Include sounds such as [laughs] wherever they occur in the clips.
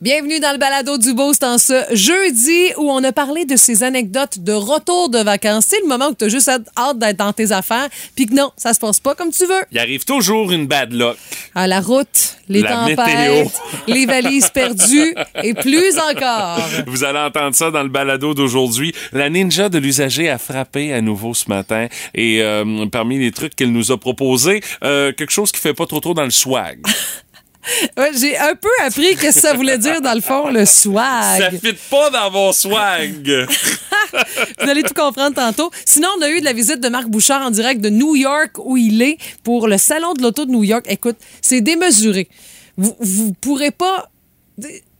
Bienvenue dans le balado du Boost en ce jeudi où on a parlé de ces anecdotes de retour de vacances. C'est le moment où tu as juste hâte d'être dans tes affaires, puis que non, ça se passe pas comme tu veux. Il arrive toujours une bad luck. À la route, les La tempêtes, météo. [laughs] les valises perdues et plus encore. Vous allez entendre ça dans le balado d'aujourd'hui. La ninja de l'usager a frappé à nouveau ce matin et euh, parmi les trucs qu'elle nous a proposé, euh, quelque chose qui fait pas trop trop dans le swag. [laughs] [laughs] Ouais, J'ai un peu appris qu'est-ce que ça voulait dire dans le fond, le Ça swag. fit pas dans mon swag. [laughs] Vous allez tout comprendre tantôt. Sinon, on a eu de la visite de Marc Bouchard en direct de New York où il est pour le salon de l'auto de New York. Écoute, c'est démesuré. Vous, vous pourrez pas.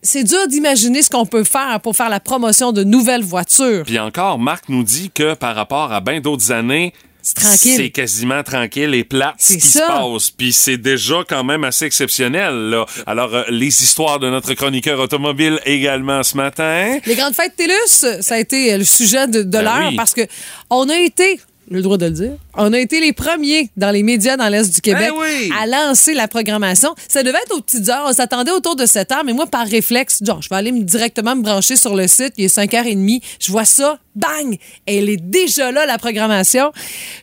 C'est dur d'imaginer ce qu'on peut faire pour faire la promotion de nouvelles voitures. Puis encore, Marc nous dit que par rapport à bien d'autres années, C'est tranquille. C'est quasiment tranquille et plate ce C'est qui se passe. Puis c'est déjà quand même assez exceptionnel. Là. Alors, euh, les histoires de notre chroniqueur automobile également ce matin. Les grandes fêtes TELUS, ça a été le sujet de, de Ben l'heure oui. parce que on a été le droit de le dire. On a été les premiers dans les médias dans l'Est du Québec Ben oui. à lancer la programmation. Ça devait être aux petites heures. On s'attendait autour de 7 heures, mais moi, par réflexe, genre, je vais aller me- directement me brancher sur le site. Il est 5h30. Je vois ça. Bang! Elle est déjà là, la programmation.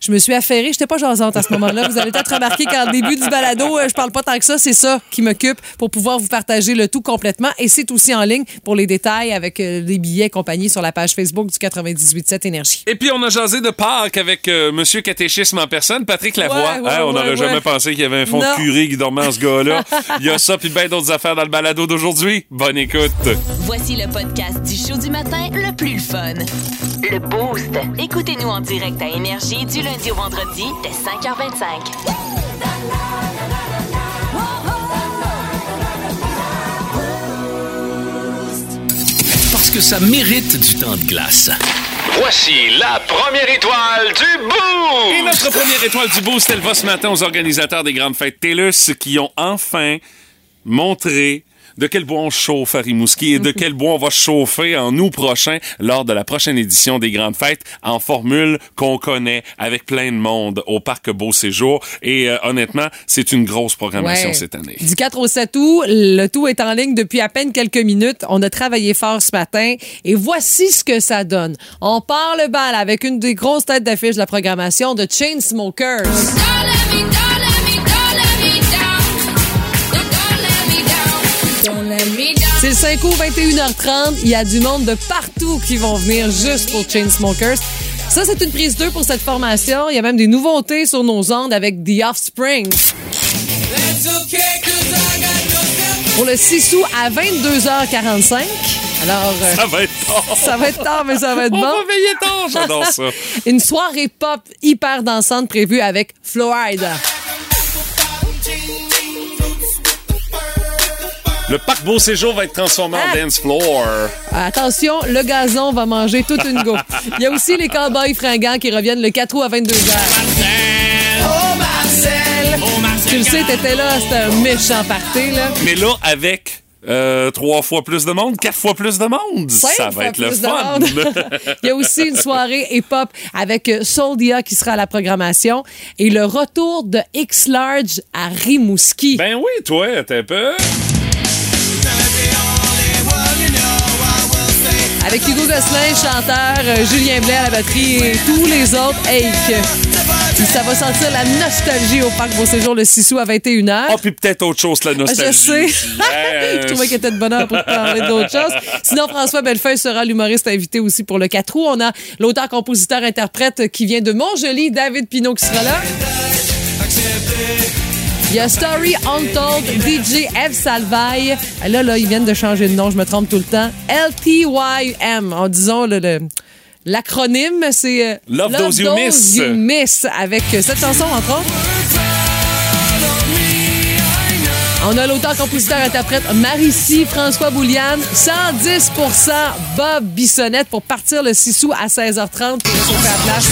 Je me suis affairée. J'étais pas jasante à ce moment-là. Vous avez peut-être remarqué qu'en début du balado, euh, je parle pas tant que ça. C'est ça qui m'occupe pour pouvoir vous partager le tout complètement. Et c'est aussi en ligne pour les détails avec euh, les billets et compagnie sur la page Facebook du 98.7 Énergie. Et puis, on a jasé de Pâques avec euh, Monsieur Catéchisme en personne, Patrick Lavoie. Ouais, ouais, Hein, on n'aurait ouais. jamais pensé qu'il y avait un fond Non. de curé qui dormait en ce gars-là. [laughs] Il y a ça, puis bien d'autres affaires dans le balado d'aujourd'hui. Bonne écoute. Voici le podcast du show du matin le plus fun. Le Boost. Écoutez-nous en direct à Énergie du lundi au vendredi dès 5h25. Parce que ça mérite du temps de glace. Voici la première étoile du bout. Et notre première étoile du boost, elle va ce matin aux organisateurs des grandes fêtes TELUS qui ont enfin montré de quel bois on chauffe à Rimouski et de quel bois on va chauffer en août prochain lors de la prochaine édition des grandes fêtes en formule qu'on connaît avec plein de monde au parc Beau Séjour. Et euh, honnêtement, c'est une grosse programmation Ouais. cette année. Du 4 au 7 août, le tout est en ligne depuis à peine quelques minutes. On a travaillé fort ce matin et voici ce que ça donne. On part le bal avec une des grosses têtes d'affiche de la programmation de Chainsmokers. C'est le 5 août, 21h30. Il y a du monde de partout qui vont venir juste pour Chainsmokers. Ça, c'est une prise 2 pour cette formation. Il y a même des nouveautés sur nos ondes avec The Offspring. Pour le 6 août à 22h45. Alors, euh, Ça va être tard. ça va être tard, mais ça va être On bon. va veiller tard, [laughs] j'adore ça. Une soirée pop hyper dansante prévue avec Florida. Le parc Beau Séjour va être transformé en Ah. dance floor. Attention, le gazon va manger toute une go. [laughs] Il y a aussi les cowboys fringants qui reviennent le 4 août à 22h. Tu le sais, t'étais là, c'était un méchant party, là. Mais là, avec euh, trois fois plus de monde, quatre fois plus de monde, Cinq ça va être le plus de fun. monde. [laughs] Il y a aussi une soirée hip-hop avec euh, Soldia qui sera à la programmation et le retour de X-Large à Rimouski. ben oui, toi, t'es un peu. Avec Hugo Gosselin, chanteur, euh, Julien Blais à la batterie et tous les autres. Puis ça va sentir la nostalgie au Parc Beau Séjour le 6 août à 21h. Ah, puis peut-être autre chose, la Je nostalgie. sais. aussi. Yes. [laughs] Je trouvais qu'il était de bonheur pour parler d'autres choses. Sinon, François Bellefeuille sera l'humoriste invité aussi pour le 4 août. On a l'auteur, compositeur, interprète qui vient de Montjoli, David Pinault, qui sera là. Il y a Story Untold, DJ Eve Salvaille. Là, là, ils viennent de changer de nom, je me trompe tout le temps. LTYM, en disons le... le- L'acronyme, c'est euh, Love Those You Miss. You Miss, avec euh, cette chanson, entre autres. On a l'auteur, compositeur, interprète Marici, François Bouliane, 110% Bob Bissonnette pour partir le 6 août à 16h30 pour la place.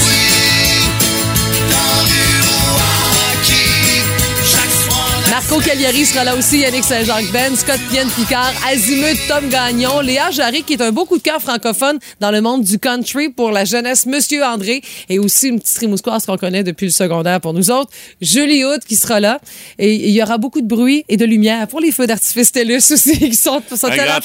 Marco Cagliari sera là aussi, Yannick Saint-Jacques Ben, Scott Pienne Picard, Azimut, Tom Gagnon, Léa Jarry qui est un beau coup de cœur francophone dans le monde du country pour la jeunesse, Monsieur André et aussi une petite rimousquoise qu'on connaît depuis le secondaire pour nous autres, Julie Hood qui sera là et il y aura beaucoup de bruit et de lumière pour les feux d'artifice TELUS aussi [laughs] qui sont, à la.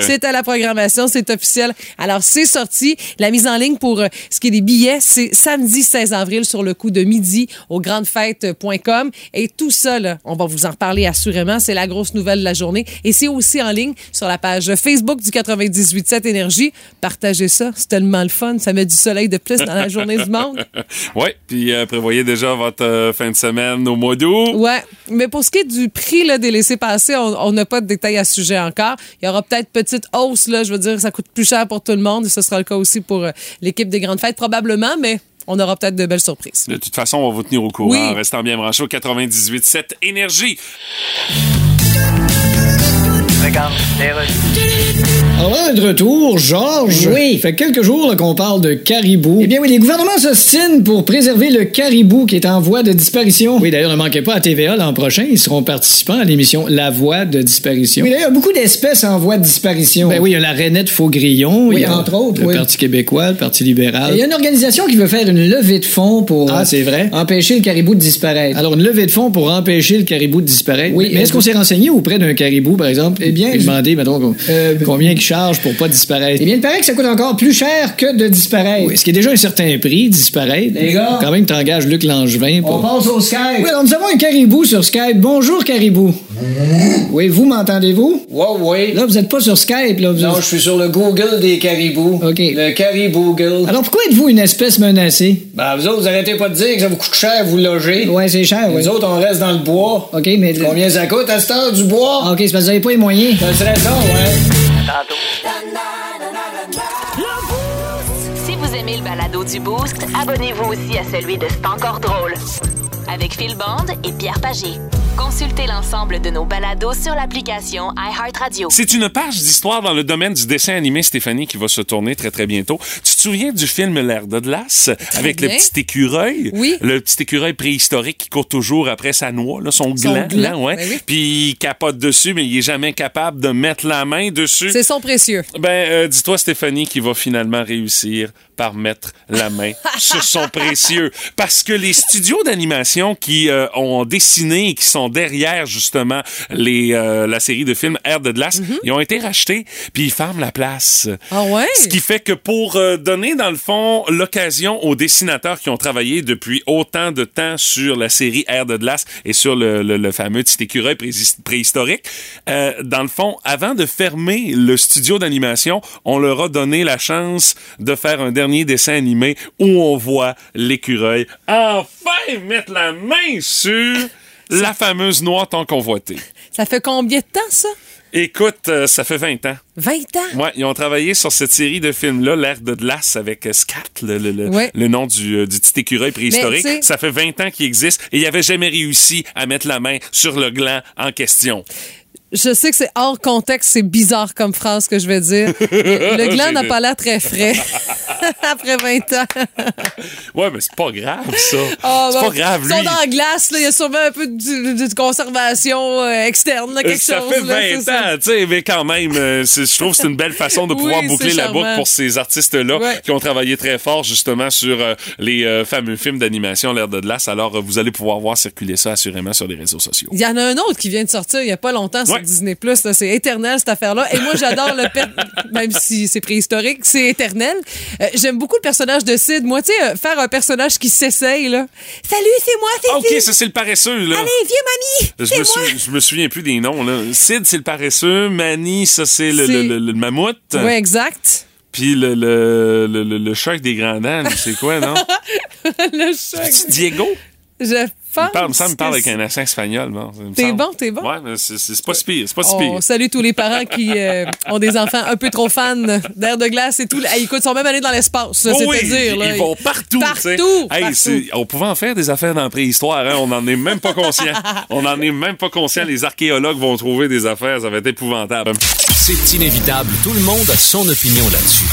C'est à la programmation, c'est officiel. Alors c'est sorti, la mise en ligne pour euh, ce qui est des billets, c'est samedi 16 avril sur le coup de midi au grandefêtes.com et tout ça là, on va vous en reparler assurément, c'est la grosse nouvelle de la journée et c'est aussi en ligne sur la page Facebook du 987 Énergie. Partagez ça, c'est tellement le fun, ça met du soleil de plus dans la journée du monde. [laughs] Oui, puis euh, prévoyez déjà votre euh, fin de semaine au mois d'août. Ouais, mais pour ce qui est du prix là, des laissés-passer, on on n'a pas de détails à ce sujet encore. Il y aura peut-être petite hausse, là, je veux dire, ça coûte plus cher pour tout le monde et ce sera le cas aussi pour euh, l'équipe des grandes fêtes, probablement, mais on aura peut-être de belles surprises. De toute façon, on va vous tenir au courant Oui. en restant bien branché au 98.7 Énergie. Alors, de retour, Georges. Oui. Fait quelques jours là, qu'on parle de caribou. Eh bien oui, les gouvernements s'ostinent pour préserver le caribou qui est en voie de disparition. Oui, d'ailleurs, ne manquez pas à TVA l'an prochain. Ils seront participants à l'émission La Voie de disparition. Oui, d'ailleurs, beaucoup d'espèces en voie de disparition. Ben oui, il y a la rainette faux-grillon. Oui, il y a entre autres, Le oui. Parti québécois, le Parti libéral. Il y a une organisation qui veut faire une levée de fonds pour Ah, euh, c'est vrai? empêcher le caribou de disparaître. Alors, une levée de fonds pour empêcher le caribou de disparaître. Oui, Mais est-ce euh, qu'on s'est renseigné auprès d'un caribou, par exemple? Eh bien, je- demander, mettons, com- Euh, combien il charge pour pas disparaître? Eh bien, il paraît que ça coûte encore plus cher que de disparaître. Oui, ce qui est déjà un certain prix, disparaître. Les gars? Quand même, t'engages Luc Langevin On passe au Skype. Oui, alors nous avons un caribou sur Skype. Bonjour, caribou. Oui, vous m'entendez-vous? Ouais, ouais. Là, vous êtes pas sur Skype, là. Vous Non, je suis sur le Google des caribous. OK. Le caribou Google. Alors, pourquoi êtes-vous une espèce menacée? Ben, vous autres, vous arrêtez pas de dire que ça vous coûte cher vous loger. Ouais, c'est cher, oui. Nous autres, on reste dans le bois. OK, mais... Combien ça coûte à cette heure du bois? Ah, OK, c'est parce que vous avez pas les moyens. Ça serait ça, ouais. Si vous aimez le balado du Boost, abonnez-vous aussi à celui de C'est encore drôle. Avec Phil Bond et Pierre Pagé. Consultez l'ensemble de nos balados sur l'application iHeartRadio. C'est une page d'histoire dans le domaine du dessin animé, Stéphanie, qui va se tourner très, très bientôt. Tu te souviens du film L'air de glace? Avec bien. le petit écureuil? Oui. Le petit écureuil préhistorique qui court toujours après sa noix, là, son, Son gland, gland, là, ouais. ben oui. Puis il capote dessus, mais il est jamais capable de mettre la main dessus. C'est son précieux. Ben, euh, dis-toi, Stéphanie, qui va finalement réussir par mettre la main [laughs] sur son précieux. Parce que les studios d'animation qui euh, ont dessiné et qui sont derrière, justement, les, euh, la série de films Air de glace, ils ont été rachetés, puis ils ferment la place. Ah ouais? Ce qui fait que pour euh, donner, dans le fond, l'occasion aux dessinateurs qui ont travaillé depuis autant de temps sur la série Air de glace et sur le, le- le fameux petit écureuil préhis- préhistorique, dans le fond, avant de fermer le studio d'animation, on leur a donné la chance de faire un dernier dessin animé où on voit l'écureuil enfin mettre la main sur la fameuse noix tant convoitée. Ça fait combien de temps, ça? Écoute, euh, ça fait 20 ans. 20 ans? Ouais, ils ont travaillé sur cette série de films-là, L'air de glace avec euh, Scat, le, le, le, Ouais. le nom du, euh, du petit écureuil préhistorique. Mais, Ça fait 20 ans qu'il existe et il avait jamais réussi à mettre la main sur le gland en question. Je sais que c'est hors contexte, c'est bizarre comme phrase que je vais dire. [laughs] Le gland n'a pas l'air très frais [laughs] après 20 ans. [laughs] Ouais, mais c'est pas grave, ça. Ah, c'est pas grave, Ils lui. sont dans la glace, là, il y a sûrement un peu de, conservation euh, externe, là, quelque ça chose. fait là, 20 c'est ça. ans, tu sais, mais quand même, euh, je trouve que c'est une belle façon de pouvoir boucler la boucle pour ces artistes-là Ouais. qui ont travaillé très fort justement sur euh, les fameux films d'animation L'air de glace. Alors, vous allez pouvoir voir circuler ça assurément sur les réseaux sociaux. Il y en a un autre qui vient de sortir il y a pas longtemps Disney+. là. C'est éternel, cette affaire-là. Et moi, j'adore le per- même si c'est préhistorique, c'est éternel. Euh, J'aime beaucoup le personnage de Sid. Moi, tu sais, euh, faire un personnage qui s'essaye, là. Salut, c'est moi, c'est Ah, OK, Sid. ça, c'est le paresseux, là. Allez, viens, mamie. Je me, moi. je me souviens plus des noms. Là. Sid, c'est le paresseux. Manny, ça, c'est le, le, le- le mammouth. Ouais, exact. Puis le, le, avec des grands dents, c'est quoi, non? [laughs] le. C'est Diego? Je Il parle, me semble qu'il parle avec un accent espagnol. Bon, T'es semble. bon, t'es bon? Ouais, mais c'est- pas si pire. C'est pas si On pire. salue tous les parents qui euh, ont des enfants un peu trop fans d'air de glace et tout. Hey, écoute, ils sont même allés dans l'espace, Oh oui, à dire. ils, là. ils vont partout. Partout, Hey, partout. c'est- on pouvait en faire des affaires dans la préhistoire. Hein? On n'en est même pas conscient. [laughs] on n'en est même pas conscient. Les archéologues vont trouver des affaires. Ça va être épouvantable. C'est inévitable. Tout le monde a son opinion là-dessus.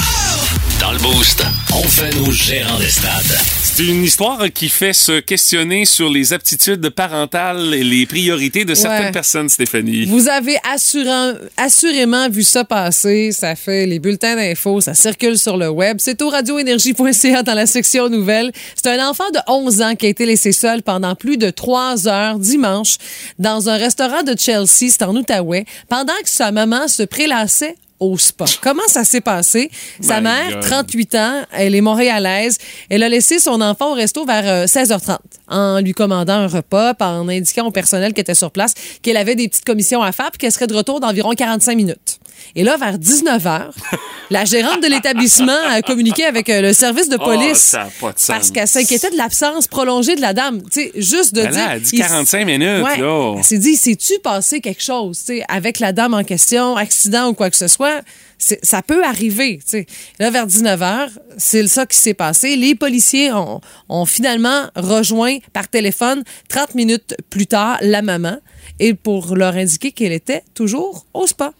Dans le Boost, on fait nos gérants des stades. C'est une histoire qui fait se questionner sur les aptitudes parentales et les priorités de certaines Ouais. personnes, Stéphanie. Vous avez assurant- assurément vu ça passer. Ça fait les bulletins d'infos, ça circule sur le web. C'est au radioénergie.ca dans la section nouvelles. C'est un enfant de 11 ans qui a été laissé seul pendant plus de trois heures dimanche dans un restaurant de Chelsea, c'est en Outaouais, pendant que sa maman se prélassait au spa. Comment ça s'est passé? Sa My mère, God. 38 ans, elle est montréalaise. Elle a laissé son enfant au resto vers euh, 16h30 en lui commandant un repas, en indiquant au personnel qui était sur place qu'elle avait des petites commissions à faire puis qu'elle serait de retour d'environ 45 minutes. Et là, vers 19h, [laughs] la gérante de l'établissement a communiqué avec euh, le service de Oh, police ça pas de sens. parce qu'elle s'inquiétait de l'absence prolongée de la dame. Tu sais, juste de Ben là, dire... elle a dit il- 45 minutes, Ouais. là. Elle s'est dit, sais-tu passé quelque chose, tu sais, avec la dame en question, accident ou quoi que ce soit? Ça peut arriver, tu sais. Là, vers 19h, c'est ça qui s'est passé. Les policiers ont, ont finalement rejoint par téléphone 30 minutes plus tard la maman et pour leur indiquer qu'elle était toujours au spa.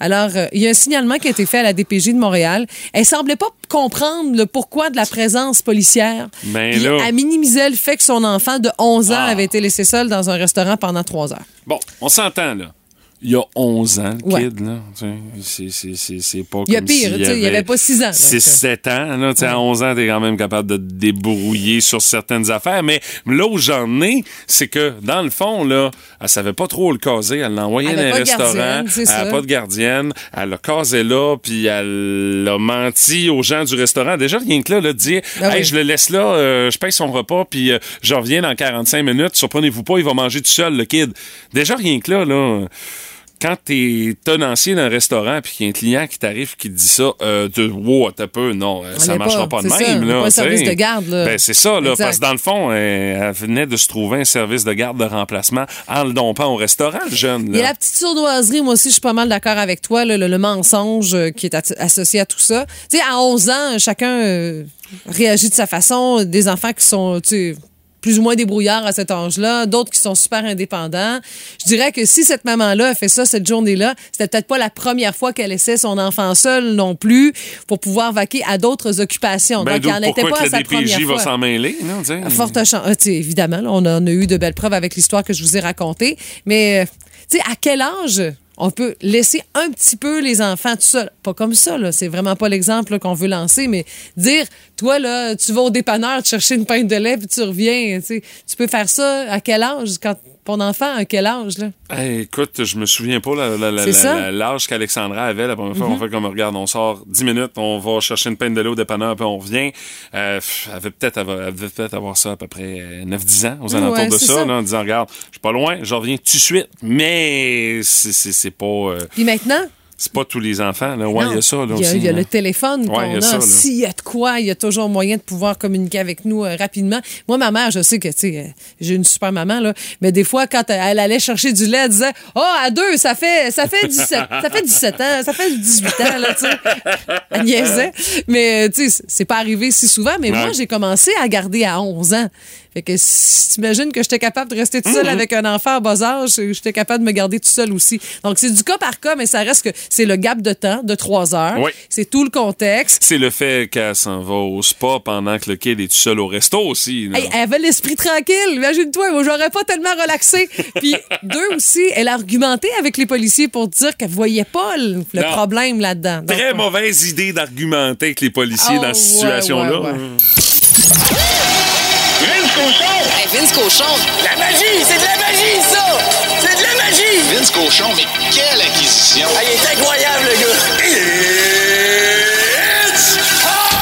Alors, euh, il y a un signalement qui a été fait à la DPJ de Montréal. Elle semblait pas comprendre le pourquoi de la présence policière. Ben Puis là. Elle minimisait le fait que son enfant de 11 ans Ah. avait été laissé seul dans un restaurant pendant trois heures. Bon, on s'entend, là. Il y a 11 ans, le Ouais. kid, là. C'est- c'est- C'est pas Il y a comme pire, sais, il y avait pas six ans, là, 6-7 ans, là. Tu sais, à 11 ans, t'es quand même capable de te débrouiller sur certaines affaires. Mais là où j'en ai, c'est que, dans le fond, là, elle savait pas trop le caser. Elle l'a envoyé Elle dans un restaurant. elle ça. a pas de gardienne. Elle l'a casé là, puis elle a menti aux gens du restaurant. Déjà, rien que là, là, de dire, Ah hey, oui. je le laisse là, euh, je paye son repas, puis euh, je reviens dans 45 minutes. Surprenez-vous pas, il va manger tout seul, le kid. Déjà, rien que là, là quand t'es tenancier d'un restaurant puis qu'il y a un client qui t'arrive qui te dit ça, euh, de wow, t'as peu, non, euh, ça est marchera pas- pas, de ça, même. on là, pas un service de garde, là. Ben, c'est ça, là, Exact. parce que dans le fond, euh, elle venait de se trouver un service de garde de remplacement en le dompant au restaurant, le jeune. Là. la petite sournoiserie, moi aussi, je suis pas mal d'accord avec toi, là, le, le mensonge euh, qui est associé à tout ça. Tu sais, à 11 ans, chacun euh, réagit de sa façon. Des enfants qui sont, tu sais, plus ou moins débrouillards à cet âge-là, d'autres qui sont super indépendants. Je dirais que si cette maman-là a fait ça cette journée-là, c'était peut-être pas la première fois qu'elle laissait son enfant seul non plus pour pouvoir vaquer à d'autres occupations. Ben, Donc, elle n'était pourquoi pas à sa la DPJ première va fois. s'en mêler, non. Forte chance. Ah, sais, évidemment, là, on en a eu de belles preuves avec l'histoire que je vous ai racontée. Mais, euh, tu sais, à quel âge on peut laisser un petit peu les enfants tout seuls? Pas comme ça, là. C'est vraiment pas l'exemple qu'on veut lancer, mais dire, toi, là, tu vas au dépanneur te chercher une pinte de lait puis tu reviens. Tu peux faire ça à quel âge? Quand ton enfant, à quel âge, là? Hey, écoute, je me souviens pas? Mhm. l'âge qu'Alexandra avait la première fois. On fait comme, regarde, on sort 10 minutes, on va chercher une peine de l'eau au dépanneur, puis on revient. Euh, elle avait peut-être peut-être avoir ça à peu près euh, 9-10 ans, aux Ouais, alentours de ça, ça. là, en disant, regarde, je suis pas loin, je reviens tout de suite. Mais c'est- c'est c'est pas, euh, Puis maintenant, c'est pas tous les enfants. Là. Ouais, il y a ça Il y a, y là. le téléphone Ouais, qu'on il y a. S'il y a de quoi, il y a toujours moyen de pouvoir communiquer avec nous euh, rapidement. Moi, ma mère, je sais que, tu sais, euh, j'ai une super maman, là, mais des fois, quand elle, elle allait chercher du lait, elle disait, oh, à deux, ça fait, ça fait 17, ça fait 17 ans, ça fait 18 ans, là, tu sais. Elle niaisait. Mais, euh, tu sais, c'est pas arrivé si souvent, mais moi, Ouais. j'ai commencé à garder à 11 ans. Fait que si t'imagines que j'étais capable de rester tout seul Mhm. avec un enfant à bas âge, j'étais capable de me garder tout seul aussi. Donc, c'est du cas par cas, mais ça reste que c'est le gap de temps de trois heures. Oui. C'est tout le contexte. C'est le fait qu'elle s'en va au spa pendant que le kid est tout seul au resto aussi. Hey, elle avait l'esprit tranquille. Imagine-toi, moi, j'aurais pas tellement relaxé. [laughs] Puis, deux aussi, elle a argumenté avec les policiers pour dire qu'elle voyait pas le, problème là-dedans. Très mauvaise idée d'argumenter avec les policiers Oh, dans cette ouais, situation-là. ouais. Vince Cochon! Hey, Vince Cochon, La magie! C'est de la magie, ça! C'est de la magie! Vince Cochon, mais quelle acquisition! Ah, il est incroyable, le gars! It's time!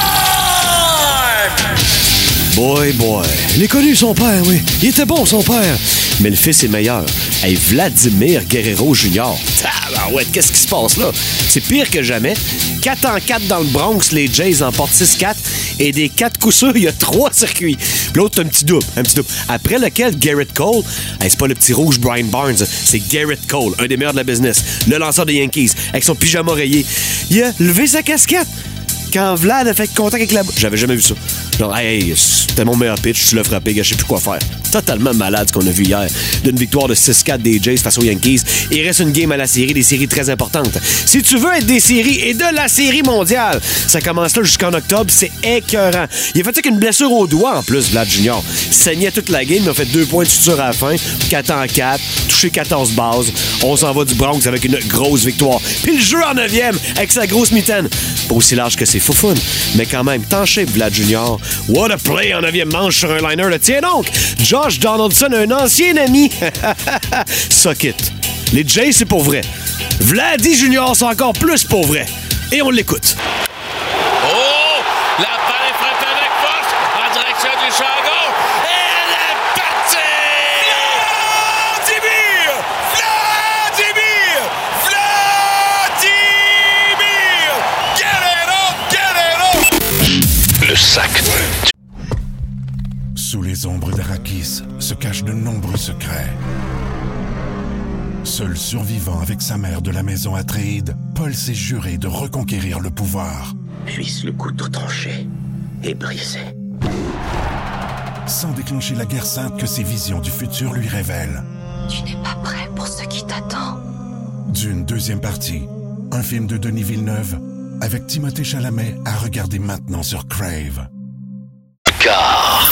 Boy, boy. Il est connu, son père, oui. Il était bon, son père. Mais le fils est meilleur. Hey, Vladimir Guerrero Jr. ouais, qu'est-ce qui se passe là? C'est pire que jamais. 4 en 4 dans le Bronx, les Jays en portent 6-4. Et des quatre coups sûrs, il y a trois circuits. L'autre, un petit double, un petit double. Après lequel, Garrett Cole, c'est pas le petit rouge Brian Barnes, c'est Garrett Cole, un des meilleurs de la business, le lanceur des Yankees, avec son pyjama rayé. Il a levé sa casquette quand Vlad a fait contact avec la... J'avais jamais vu ça. Genre, hey, c'était mon meilleur pitch, tu l'as frappé, gars, je sais plus quoi faire. Totalement malade ce qu'on a vu hier. D'une victoire de 6-4 des Jays face aux Yankees. Il reste une game à la série, des séries très importantes. Si tu veux être des séries et de la série mondiale, ça commence là jusqu'en octobre, c'est écœurant. Il a fait ça avec une blessure au doigt en plus, Vlad Junior. Saignait toute la game, il a fait deux points de suture à la fin, 4 en 4, touché 14 bases. On s'en va du Bronx avec une grosse victoire. Puis le jeu en 9e avec sa grosse mitaine. Pas aussi large que ses foufounes, mais quand même, tant Vlad Junior. What a play en 9e manche sur un liner. Là. Tiens donc, Josh Donaldson, un ancien ami. [laughs] Suck it. Les Jays, c'est pour vrai. Vladdy Junior, c'est encore plus pour vrai. Et on l'écoute. D'Arakis se cachent de nombreux secrets. Seul survivant avec sa mère de la maison Atréide, Paul s'est juré de reconquérir le pouvoir. Puisse le couteau tranché et brisé. Sans déclencher la guerre sainte que ses visions du futur lui révèlent. Tu n'es pas prêt pour ce qui t'attend. D'une deuxième partie, un film de Denis Villeneuve avec Timothée Chalamet à regarder maintenant sur Crave. Car.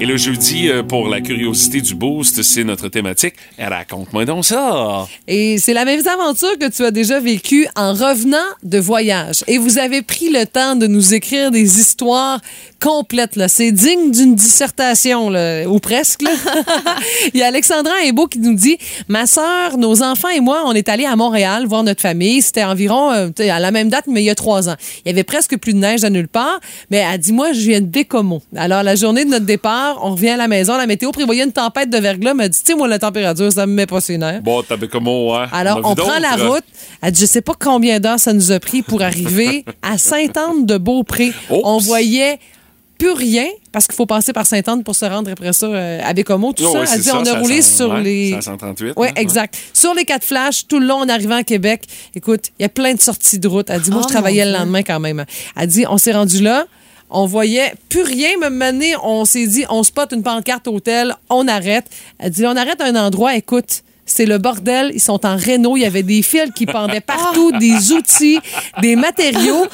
Et le jeudi, euh, pour la curiosité du boost, c'est notre thématique. Et Raconte-moi donc ça. Et c'est la même aventure que tu as déjà vécue en revenant de voyage. Et vous avez pris le temps de nous écrire des histoires complètes. Là. C'est digne d'une dissertation, là, ou presque. là. [laughs] Il y a Alexandra Imbeau qui nous dit Ma sœur, nos enfants et moi, on est allés à Montréal voir notre famille. C'était environ euh, à la même date, mais il y a trois ans. Il y avait presque plus de neige à nulle part. Mais elle dit Moi, je viens de Bécomo. Alors, la journée de notre départ, on revient à la maison. La météo prévoyait une tempête de verglas. Elle m'a dit Tu sais, moi, la température, ça me met pas ses nerfs. Bon, t'avais comment, ouais. Alors, on prend la route. Elle dit, je sais pas combien d'heures ça nous a pris pour arriver [laughs] à Sainte-Anne-de-Beaupré. On voyait plus rien parce qu'il faut passer par Sainte-Anne pour se rendre après ça euh, à Bécomo, tout Oh, ça. ouais, Elle dit, ça, on a ça roulé sur ouais, les... c'est à 138, Oui, hein, exact. Sur les quatre flashs, tout le long en arrivant à Québec. Écoute, il y a plein de sorties de route. Elle dit, moi, Oh, je travaillais mon le lendemain quand même. Elle dit, on s'est rendu là. On voyait plus rien. Même année, on s'est dit, on spot une pancarte hôtel, on arrête. Elle dit, on arrête un endroit, écoute. C'est le bordel. Ils sont en réno. Il y avait des fils qui pendaient partout, des outils, des matériaux.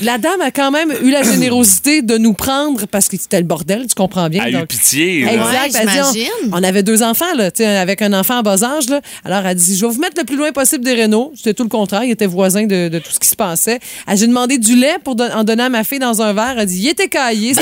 La dame a quand même eu la générosité de nous prendre parce que c'était le bordel, tu comprends bien. Elle a eu pitié, là. Exact. Ouais, Elle dit, on- avait deux enfants, là, tu sais, avec un enfant en bas âge. Là. Alors, elle dit Je vais vous mettre le plus loin possible des rénaux. C'était tout le contraire. Il était voisin de, de tout ce qui se passait. Elle, J'ai demandé du lait pour don- en donner à ma fille dans un verre. Elle dit Il était caillé.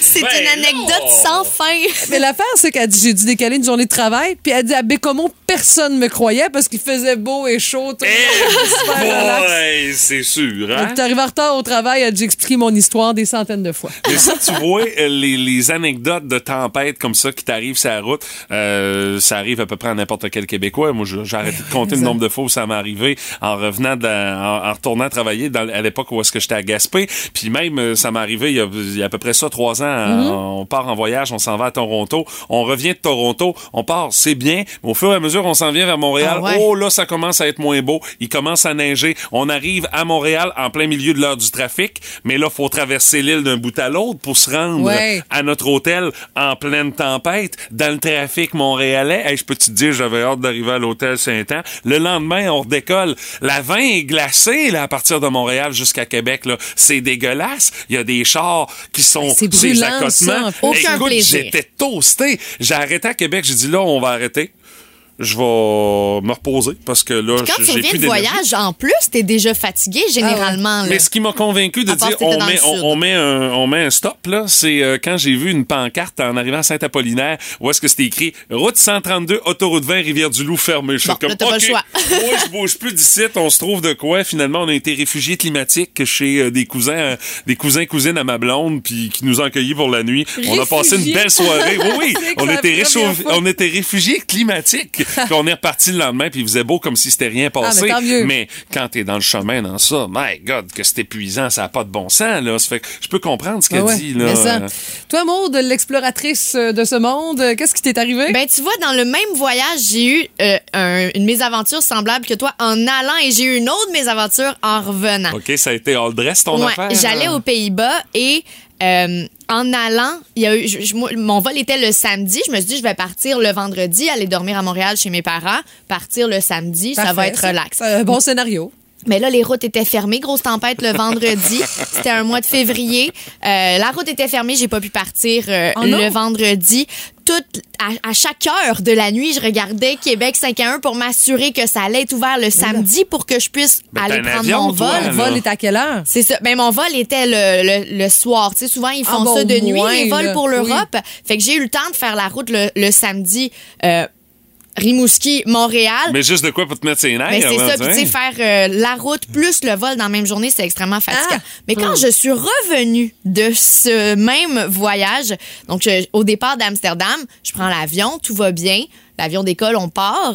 C'est Ben [laughs] une anecdote sans fin. [laughs] mais l'affaire, c'est qu'elle dit j'ai dû décaler une journée de travail. Puis elle dit à Bécomo, personne me croyait parce qu'il faisait beau et chaud. relax. Ouais, c'est sûr, hein? Donc, retard au travail, dit, j'ai expliqué mon histoire des centaines de fois. Mais ça, tu vois, euh, les, les anecdotes de tempête comme ça qui t'arrivent sur la route, euh, ça arrive à peu près à n'importe quel Québécois. Moi, j'ai arrêté de compter le nombre de fois où ça m'est arrivé en revenant, de- en, en retournant travailler dans, à l'époque où est-ce que j'étais à Gaspé. Puis même, euh, ça m'est arrivé il y, a, il y a à peu près ça, trois ans. Euh, On part en voyage, on s'en va à Toronto. On revient de Toronto, on part, c'est bien. Mais au fur et à mesure, on s'en vient vers Montréal. Ah ouais. Oh là, ça commence à être moins beau. Il commence à neiger. On arrive à Montréal en plein milieu de l'heure du trafic. Mais là, faut traverser l'île d'un bout à l'autre pour se rendre Ouais. à notre hôtel en pleine tempête, dans le trafic montréalais. Hey, je peux te dire, j'avais hâte d'arriver à l'hôtel Saint-Anne. Le lendemain, on redécolle. La vin est glacée, là, à partir de Montréal jusqu'à Québec, là. C'est dégueulasse. Il y a des chars qui sont C'est ces accotements. ça. Aucun Écoute, plaisir. j'étais toasté. J'ai arrêté à Québec. J'ai dit, là, on va arrêter. Je vais me reposer parce que là, j'ai plus de d'énergie. voyage, en plus, t'es déjà fatigué généralement. là. Mais ce qui m'a convaincu de À dire on met, on, met un, on met un stop, là, c'est euh, quand j'ai vu une pancarte en arrivant à Saint-Apollinaire où est-ce que c'était écrit Route 132, autoroute 20, Rivière-du-Loup fermée. Je Bon, suis comme, là, t'as pas le choix. [laughs] moi, je bouge plus d'ici. On se trouve de quoi? Finalement, on a été réfugiés climatiques chez euh, des cousins, euh, des cousins, cousines à ma blonde, puis qui nous ont accueillis pour la nuit. On a passé une belle soirée. Oui, oui. [laughs] On était on était réfugiés climatiques. [laughs] puis on est reparti le lendemain, puis il faisait beau comme si c'était rien passé. Ah, mieux. Mais quand t'es dans le chemin dans ça, my God, que c'est épuisant, ça n'a pas de bon sens, là. Ça fait que je peux comprendre ce qu'elle Ah ouais, dit, là. mais ça. Toi, Maud, l'exploratrice euh, de ce monde, euh, qu'est-ce qui t'est arrivé? Ben, tu vois, dans le même voyage, j'ai eu euh, un- une mésaventure semblable que toi en allant et j'ai eu une autre mésaventure en revenant. OK, ça a été all dress, ton Ouais, affaire? J'allais hein? aux Pays-Bas et euh, en allant, il y a eu, je- mon vol était le samedi. Je me suis dit, je vais partir le vendredi, aller dormir à Montréal chez mes parents, partir le samedi, ça va être relax. C'est un bon scénario. Mais là, les routes étaient fermées. Grosse tempête le vendredi. [laughs] C'était un mois de février. Euh, la route était fermée. J'ai pas pu partir euh, Oh le vendredi. À, à chaque heure de la nuit, je regardais Québec 5 à 1 pour m'assurer que ça allait être ouvert le samedi pour que je puisse Ben, aller prendre avion, mon toi, vol. là. Le vol est à quelle heure? C'est ça. Ben, mon vol était le, le, le soir. Tu sais, souvent, ils Ah, font bon, ça de nuit, les vols là. pour l'Europe. Fait que j'ai eu le temps de faire la route le, le samedi. Euh, Rimouski, Montréal. Mais juste de quoi pour te mettre ses nerfs? Mais c'est avant ça, puis tu sais, faire euh, la route plus le vol dans la même journée, c'est extrêmement fatigant. Ah! Mais quand je suis revenue de ce même voyage, donc je- au départ d'Amsterdam, je prends l'avion, tout va bien, l'avion décolle, on part.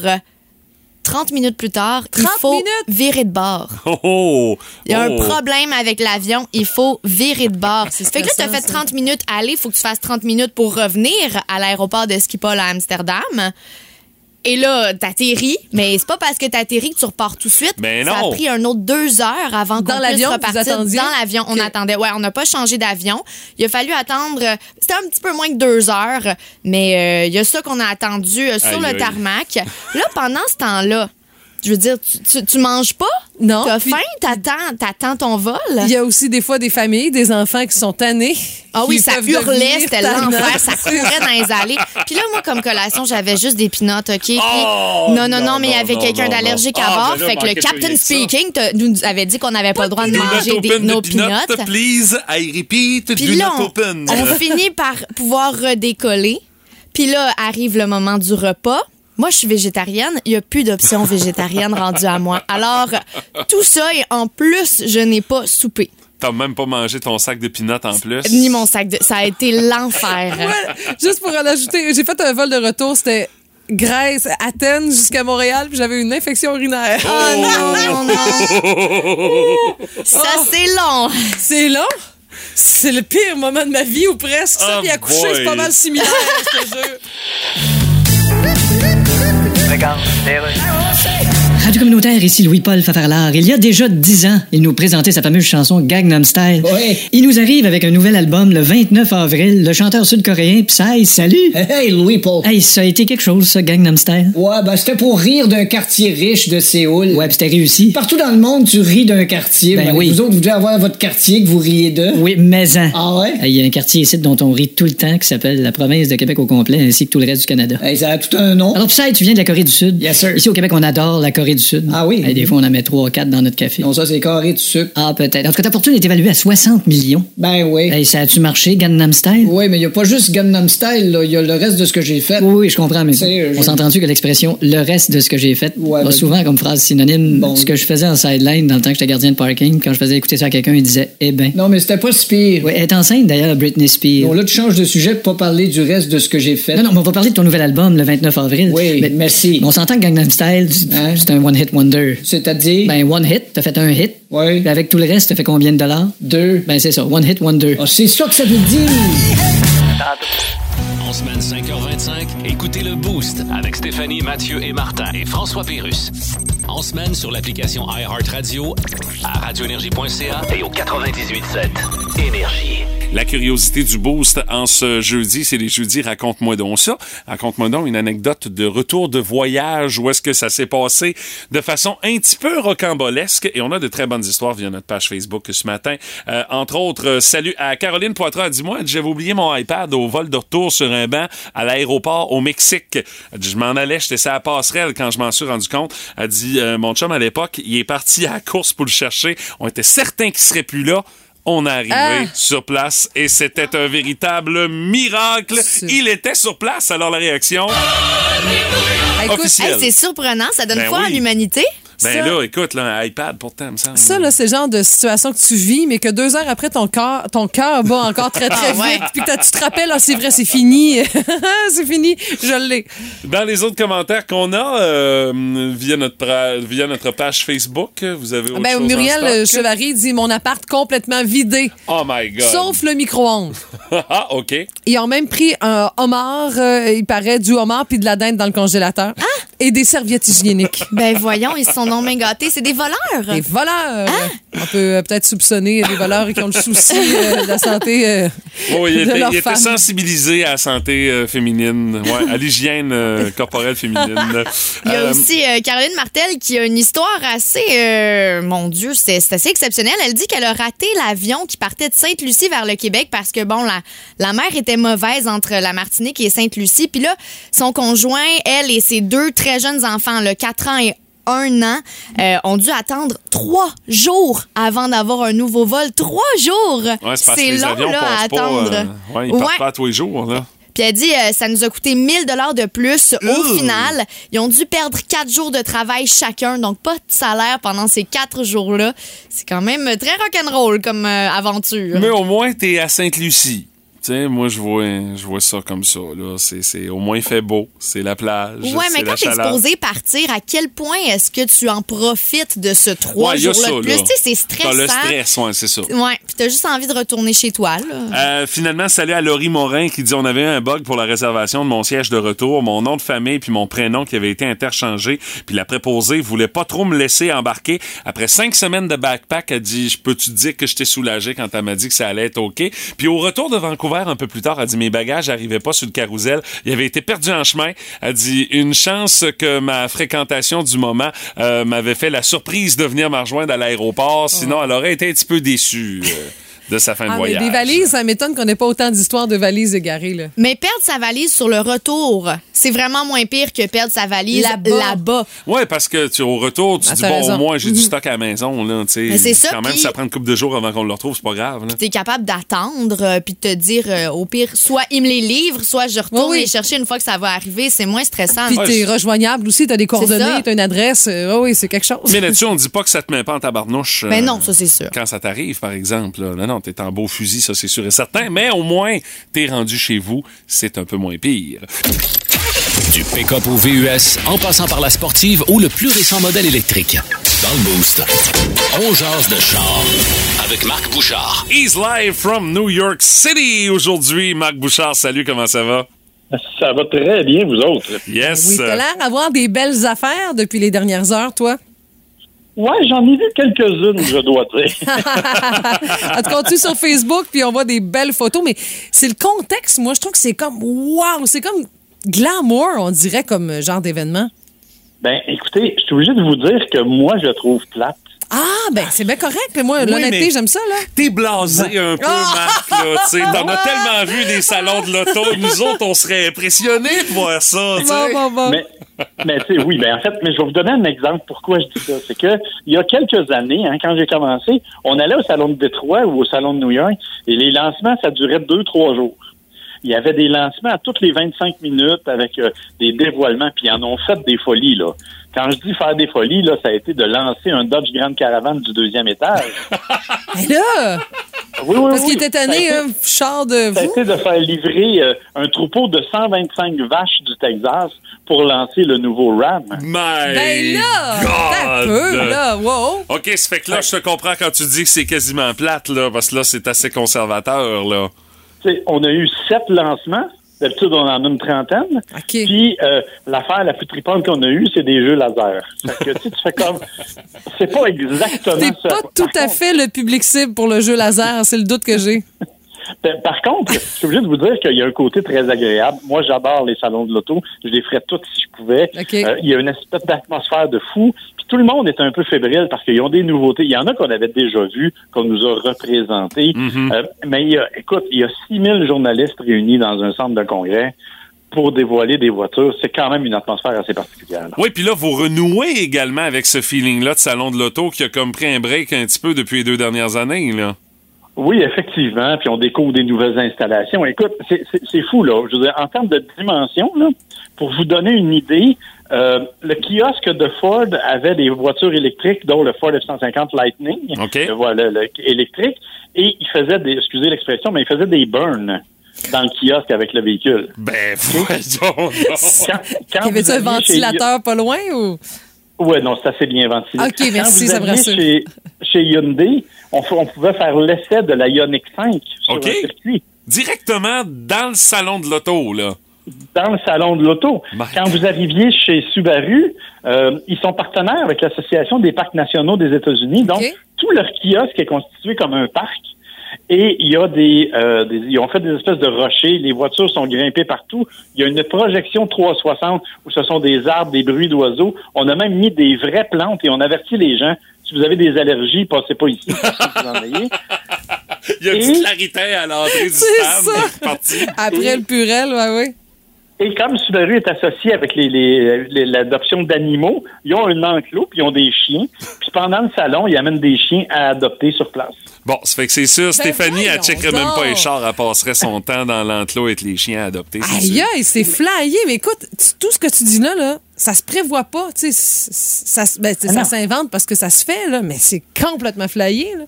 30 minutes plus tard, il 30 faut minutes? virer de bord. Oh, oh, Il y a un problème avec l'avion, il faut virer de bord. [laughs] Fait que là, tu as fait 30 minutes aller, il faut que tu fasses 30 minutes pour revenir à l'aéroport de Schiphol à Amsterdam. Et là, t'atterris, mais c'est pas parce que t'atterris que tu repars tout de suite. Ben Ça a non. pris un autre deux heures avant qu'on puisse vous repartir. Dans l'avion, on attendait. Ouais, on n'a pas changé d'avion. Il a fallu attendre. euh, C'était un petit peu moins que deux heures, mais euh, il y a ça qu'on a attendu euh, sur Aïe, le aïe. tarmac. Là, pendant ce temps-là, je veux dire, tu, tu, tu manges pas? Non, T'as faim? T'attends, t'attends ton vol? Il y a aussi des fois des familles, des enfants qui sont tannés. Ah oui, ça hurlait, c'était l'enfer, ça courait dans les allées. Puis là, moi, comme collation, j'avais juste des pinottes, OK? Puis, Oh, non, non, non, non, mais il y avait quelqu'un d'allergique à Ah, bord. ben là, fait que le Captain. Speaking nous avait dit qu'on n'avait pas le droit de manger des, nos pinottes. please. I repeat, Puis là, on, open. on finit par pouvoir redécoller. Puis là, arrive le moment du repas. Moi, je suis végétarienne. Il n'y a plus d'options végétariennes [laughs] rendues à moi. Alors, tout ça, et en plus, je n'ai pas soupé. T'as même pas mangé ton sac de peanuts en plus? Ni mon sac de... Ça a été l'enfer. [laughs] Ouais, juste pour en ajouter, j'ai fait un vol de retour, c'était Grèce, Athènes jusqu'à Montréal, puis j'avais une infection urinaire. Oh non, non. [laughs] Ça, c'est long. C'est long? C'est le pire moment de ma vie ou presque. Ça, Oh puis accoucher, c'est pas mal similaire, je te jure. Seagal, Taylor. Radio communautaire, ici Louis-Paul Fafarlard. Il y a déjà dix ans, il nous présentait sa fameuse chanson Gangnam Style. Ouais. Il nous arrive avec un nouvel album le 29 avril. Le chanteur sud-coréen Psy, salut! Hey, Louis-Paul. Hey, ça a été quelque chose, ça, Gangnam Style? Ouais, ben c'était pour rire d'un quartier riche de Séoul. Ouais, c'était réussi. Partout dans le monde, tu ris d'un quartier. Ben oui. Vous autres, vous devez avoir votre quartier que vous riez de. Oui, mais en. Ah ouais? Il y a un quartier ici dont on rit tout le temps qui s'appelle la province de Québec au complet, ainsi que tout le reste du Canada. Hey, ça a tout un nom. Alors, Psy, tu viens de la Corée du Sud. Yes, sir. Ici au Québec, on adore la Corée du Sud. Ah oui? Hey, des fois, on en met 3 ou 4 dans notre café. Non, ça, c'est carré de sucre. Ah, peut-être. En tout cas, ta fortune est évaluée à 60 millions. Ben oui. Hey, ça a-tu marché, Gangnam Style? Oui, mais il n'y a pas juste Gangnam Style. Il y a le reste de ce que j'ai fait. Oui, oui, je comprends, mais on s'entend-tu que l'expression le reste de ce que j'ai fait Ouais, va ben- souvent comme phrase synonyme Bon. ce que je faisais en sideline dans le temps que j'étais gardien de parking. Quand je faisais écouter ça à quelqu'un, il disait Eh ben. Non, mais c'était pas si pire. Oui, elle est enceinte d'ailleurs, Britney Spears. Bon, là, tu changes de sujet pour pas parler du reste de ce que j'ai fait. Non, non, mais on va parler de ton nouvel album le 29 avril. Oui, mais, merci. mais on s'entend que Gangnam Style, Hein? c'est un one-hit wonder. C'est-à-dire? Ben, one hit, t'as fait un hit. Oui. Puis avec tout le reste, t'as fait combien de dollars? Deux. Ben, c'est ça, one hit wonder. Ah, c'est ça que ça veut dire. En semaine 5h25, écoutez le Boost avec Stéphanie, Mathieu et Martin et François Pérus. En semaine sur l'application iHeartRadio, à radioénergie.ca et au 98.7 Énergie. La curiosité du boost en ce jeudi, c'est les jeudis Raconte-moi donc ça. Raconte-moi donc une anecdote de retour de voyage. Où est-ce que ça s'est passé de façon un petit peu rocambolesque. Et on a de très bonnes histoires via notre page Facebook ce matin. Euh, entre autres, euh, salut à Caroline Poitras. Dis-moi, j'avais oublié mon iPad au vol de retour sur un banc à l'aéroport au Mexique? Dit, Je m'en allais, j'étais à la passerelle quand je m'en suis rendu compte. Elle dit, euh, mon chum à l'époque, il est parti à la course pour le chercher. On était certain qu'il serait plus là. On est arrivé Ah. sur place et c'était un véritable miracle. Il était sur place, alors la réaction Écoute, officielle. Hey, c'est surprenant, ça donne Ben foi oui. à l'humanité. Ben Ça- là, écoute, là, un iPad pourtant, me semble. Ça, là, c'est le genre de situation que tu vis, mais que deux heures après, ton cœur ton cœur bat encore très, très Ah ouais. vite. Puis que tu te rappelles, ah, c'est vrai, c'est fini. [laughs] c'est fini, je l'ai. Dans les autres commentaires qu'on a euh, via, notre via notre page Facebook, vous avez autre Ben, chose en Muriel stock? euh, Chevary dit Mon appart complètement vidé, Oh my God. sauf le micro-ondes. [laughs] ah, OK. Ils ont même pris un homard, euh, il paraît, du homard puis de la dinde dans le congélateur. Et des serviettes hygiéniques. [laughs] Ben voyons, ils se sont non main gâtés. C'est des voleurs. Des voleurs. On peut euh, peut-être soupçonner des voleurs qui ont le souci euh, de la santé euh, Oui, il de était, leur il était femme. sensibilisé à la santé euh, féminine, ouais, à l'hygiène euh, corporelle féminine. Il y a Euh, aussi euh, Caroline Martel qui a une histoire assez, euh, mon Dieu, c'est c'est assez exceptionnel. Elle dit qu'elle a raté l'avion qui partait de Sainte-Lucie vers le Québec parce que, bon, la, la mer était mauvaise entre la Martinique et Sainte-Lucie. Puis là, son conjoint, elle et ses deux très jeunes enfants, le 4 ans et un an, euh, ont dû attendre trois jours avant d'avoir un nouveau vol. Trois jours! ouais, c'est long, avions là, à pas, attendre. euh, ouais, ils Ouais. partent pas tous les jours, là. Puis elle dit, euh, ça nous a coûté 1000 dollars de plus. Au final, ils ont dû perdre quatre jours de travail chacun, donc pas de salaire pendant ces quatre jours-là. C'est quand même très rock'n'roll comme euh, aventure. Mais au moins, t'es à Sainte-Lucie. Sais, moi, je vois, je vois ça comme ça. Là. C'est, c'est, au moins, il fait beau. C'est la plage. Ouais, mais quand t'es supposé partir, à quel point est-ce que tu en profites de ce trois Ouais, jours-là de plus? là. Tu sais, c'est T'as stressant. le stress, ouais, c'est ça. Ouais, puis t'as juste envie de retourner chez toi, là. Euh, finalement, salut à Laurie Morin qui dit on avait eu un bug pour la réservation de mon siège de retour, mon nom de famille puis mon prénom qui avait été interchangé, puis la préposée voulait pas trop me laisser embarquer. Après cinq semaines de backpack, elle dit je peux tu te dire que j'étais soulagé quand elle m'a dit que ça allait être ok. Puis au retour de Vancouver un peu plus tard, elle dit mes bagages arrivaient pas sur le carrousel, ils avaient été perdus en chemin. Elle dit une chance que ma fréquentation du moment euh, m'avait fait la surprise de venir me rejoindre à l'aéroport, sinon elle aurait été un petit peu déçue. De sa fin de Ah, mais voyage. des valises, ça m'étonne qu'on n'ait pas autant d'histoires de valises égarées. Là. Mais perdre sa valise sur le retour, c'est vraiment moins pire que perdre sa valise Là-bas. là-bas. Ouais, parce que tu, au retour, tu Ah, dis, bon, raison. moins, j'ai du Mhm. stock à la maison, là, tu sais. Mais c'est ça, Quand même, ça prend une couple de jours avant qu'on le retrouve, c'est pas grave, là. tu es capable d'attendre euh, puis de te dire euh, au pire soit il me les livre soit je retourne Oui, oui. les chercher une fois que ça va arriver c'est moins stressant Puis t'es rejoignable aussi, t'as des ça. coordonnées, t'as une adresse. Euh, oui, oui, c'est quelque chose. Mais là-dessus, on dit pas que ça te met pas en tabarnouche. Ben euh, non, ça, c'est sûr. Quand ça t'arrive, par exemple, là. Non, non, t'es en beau fusil, ça, c'est sûr et certain. Mais au moins, t'es rendu chez vous, c'est un peu moins pire. Du pick-up au VUS, en passant par la sportive ou le plus récent modèle électrique. Dans le Boost, on jase de char avec Marc Bouchard. He's live from New York City aujourd'hui. Marc Bouchard, salut, comment ça va? Ça va très bien, vous autres. Yes. Oui, t'as l'air d'avoir des belles affaires depuis les dernières heures, toi. Ouais, j'en ai vu quelques-unes, je dois dire. [laughs] En tout cas, tu sur Facebook, puis on voit des belles photos, mais c'est le contexte. Moi, je trouve que c'est comme wow, c'est comme glamour, on dirait, comme genre d'événement. Ben, écoutez, je suis obligé de vous dire que moi, je trouve plate. Ah, ben c'est bien correct. Moi, Oui, l'honnêteté, mais- j'aime ça, là. T'es blasé un peu, Ah! Marc, là, tu sais. T'en as tellement vu des salons de l'auto. Nous autres, on serait impressionnés de voir ça, tu sais. Bon, bon, bon. Mais, mais tu sais, oui, ben en fait, mais je vais vous donner un exemple pourquoi je dis ça. C'est que il y a quelques années, hein, quand j'ai commencé, on allait au salon de Détroit ou au salon de New York et les lancements, ça durait deux, trois jours. Il y avait des lancements à toutes les 25 minutes avec euh, des dévoilements, puis ils en ont fait des folies, là. Quand je dis faire des folies, là, ça a été de lancer un Dodge Grand Caravan du deuxième étage. [laughs] Mais là, Oui, oui, parce oui. qu'il était tanné, un char de Ça a vous. été de faire livrer euh, un troupeau de 125 vaches du Texas pour lancer le nouveau Ram. My Ben là, t'as God! peu, là, wow. OK, ça fait que là, je te comprends quand tu dis que c'est quasiment plate, là, parce que là, c'est assez conservateur, là. Tu sais, on a eu sept lancements. D'habitude, on en a une trentaine. Puis, euh, l'affaire la plus tripante qu'on a eue, c'est des jeux laser. Fait que, tu fais comme... C'est pas exactement ça. pas tout à fait le public cible pour le jeu laser, c'est le doute que j'ai. Ben, Par contre, je suis obligé de vous dire qu'il y a un côté très agréable. Moi, j'adore les salons de l'auto. Je les ferais toutes si je pouvais. Euh, il y a une espèce d'atmosphère de fou. Puis tout le monde est un peu fébrile parce qu'ils ont des nouveautés. Il y en a qu'on avait déjà vues, qu'on nous a représentés. Euh, mais il y a, écoute, il y a 6000 journalistes réunis dans un centre de congrès pour dévoiler des voitures. C'est quand même une atmosphère assez particulière. Oui, puis là, vous renouez également avec ce feeling-là de salon de l'auto qui a comme pris un break un petit peu depuis les deux dernières années, là. Oui, effectivement. Puis on découvre des nouvelles installations. Écoute, c'est- c'est c'est fou, là. Je veux dire, en termes de dimension, là, pour vous donner une idée, euh, le kiosque de Ford avait des voitures électriques, dont le Ford F-150 Lightning, OK. le, voilà, le électrique, et il faisait des, excusez l'expression, mais il faisait des burns dans le kiosque avec le véhicule. Ben, voyons donc. Quand, quand Y avait-tu vous un chez- ventilateur pas loin ou? Ouais, non, c'est assez bien ventilé. OK, Quand merci, vous ça me alliez rassure. Chez, chez Hyundai, on, pouvait faire l'essai de la Ioniq 5 sur un circuit. Directement dans le salon de l'auto, là. dans le salon de l'auto. My Quand vous arriviez chez Subaru, euh, ils sont partenaires avec l'Association des parcs nationaux des États-Unis. Donc, tout leur kiosque est constitué comme un parc. Et il y a des, euh, des- ils ont fait des espèces de rochers, les voitures sont grimpées partout. Il y a une projection 360 où ce sont des arbres, des bruits d'oiseaux. On a même mis des vraies plantes et on avertit les gens si vous avez des allergies, passez pas ici. parce que vous en ayez. [laughs] Il y a une Et- clarité à l'entrée du C'est stand. ça. C'est parti. Après le purel, ouais, oui. Et comme Subaru est associé avec les, les- les- l'adoption d'animaux, ils ont un enclos, puis ils ont des chiens. Puis pendant le salon, ils amènent des chiens à adopter sur place. Bon, ça fait que c'est sûr, Stéphanie, elle checkerait même pas les chars, elle passerait son temps dans l'enclos avec les chiens adoptés. c'est Aïe, aïe, c'est flyé. Mais écoute, tu- tout ce que tu dis là, là, ça se prévoit pas. Tu sais, ça, ben, ça non. s'invente parce que ça se fait, là, mais c'est complètement flyé. Là.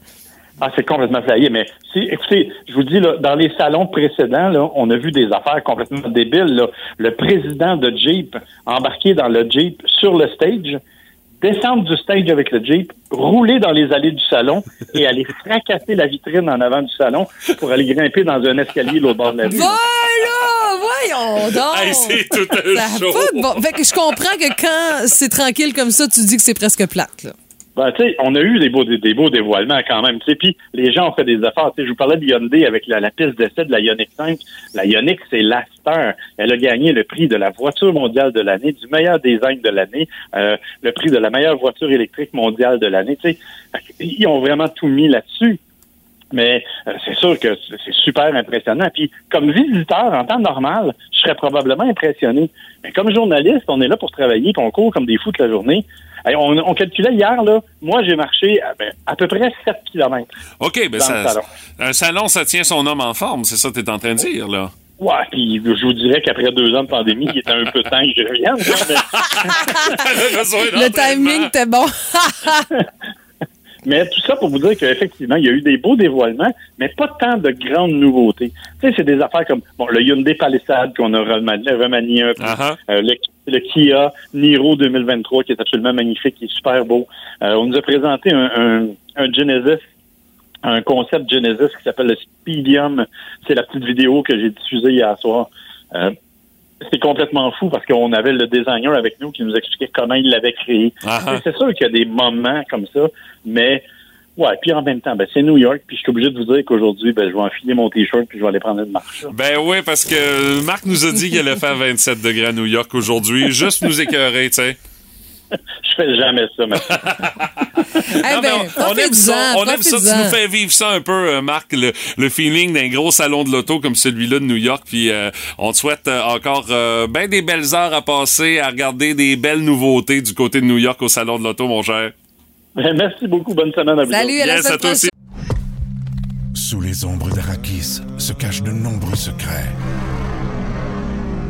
Ah, c'est complètement flyé. Mais si, écoutez, je vous dis, là, dans les salons précédents, là, on a vu des affaires complètement débiles. Là. Le président de Jeep embarqué dans le Jeep sur le stage, descendre du stage avec le Jeep, rouler dans les allées du salon et aller fracasser la vitrine en avant du salon pour aller grimper dans un escalier l'autre bord de la rue. Voilà! Voyons [laughs] donc! Hey, c'est tout un show. bon- Fait que je comprends que quand c'est tranquille comme ça, tu dis que c'est presque plate. Là. Ben, tu sais, on a eu des beaux, des, beaux dévoilements quand même, puis les gens ont fait des efforts. Je vous parlais de Hyundai avec la, piste d'essai de la Ioniq 5. La Ioniq, c'est la star. Elle a gagné le prix de la voiture mondiale de l'année, du meilleur design de l'année, euh, le prix de la meilleure voiture électrique mondiale de l'année. Ils ont vraiment tout mis là-dessus. Mais euh, c'est sûr que c'est super impressionnant. Puis comme visiteur, en temps normal, je serais probablement impressionné. Mais comme journaliste, on est là pour travailler, puis on court comme des fous toute la journée. Hey, on, on calculait hier, là, moi j'ai marché à, ben, à peu près 7 kilomètres. OK, ben ça, salon. un salon, ça tient son homme en forme, c'est ça que tu es en train de dire, là. Ouais, puis je vous dirais qu'après deux ans de pandémie, il était un peu temps que je revienne. là, mais- [laughs] Le timing était bon. [laughs] Mais tout ça pour vous dire qu'effectivement, il y a eu des beaux dévoilements, mais pas tant de grandes nouveautés. Tu sais, c'est des affaires comme bon, le Hyundai Palisade qu'on a remanié, remanié un peu, Ah euh, le, le Kia Niro 2023 qui est absolument magnifique, qui est super beau. Euh, on nous a présenté un, un, un Genesis, un concept Genesis qui s'appelle le Speedium. C'est la petite vidéo que j'ai diffusée hier soir. Euh, c'est complètement fou parce qu'on avait le designer avec nous qui nous expliquait comment il l'avait créé. Ah. C'est sûr qu'il y a des moments comme ça, mais ouais, puis en même temps, ben, c'est New York, puis je suis obligé de vous dire qu'aujourd'hui, ben, je vais enfiler mon t-shirt puis je vais aller prendre une marche. Ben oui, parce que Marc nous a dit qu'il allait faire [laughs] 27 degrés à New York aujourd'hui, juste nous écœurer, tu sais. [laughs] Je fais jamais ça, merci. [laughs] Eh Non, ben, mais on, on aime ça, on aime ça. Tu nous fais vivre ça un peu, euh, Marc, le, le feeling d'un gros salon de l'auto comme celui-là de New York. Puis euh, on te souhaite euh, encore euh, ben des belles heures à passer à regarder des belles nouveautés du côté de New York au salon de l'auto, mon cher. Ben, merci beaucoup, bonne semaine à vous. Salut, à la Yes, semaine à toi aussi. Sous les ombres d'Arakis se cachent de nombreux secrets.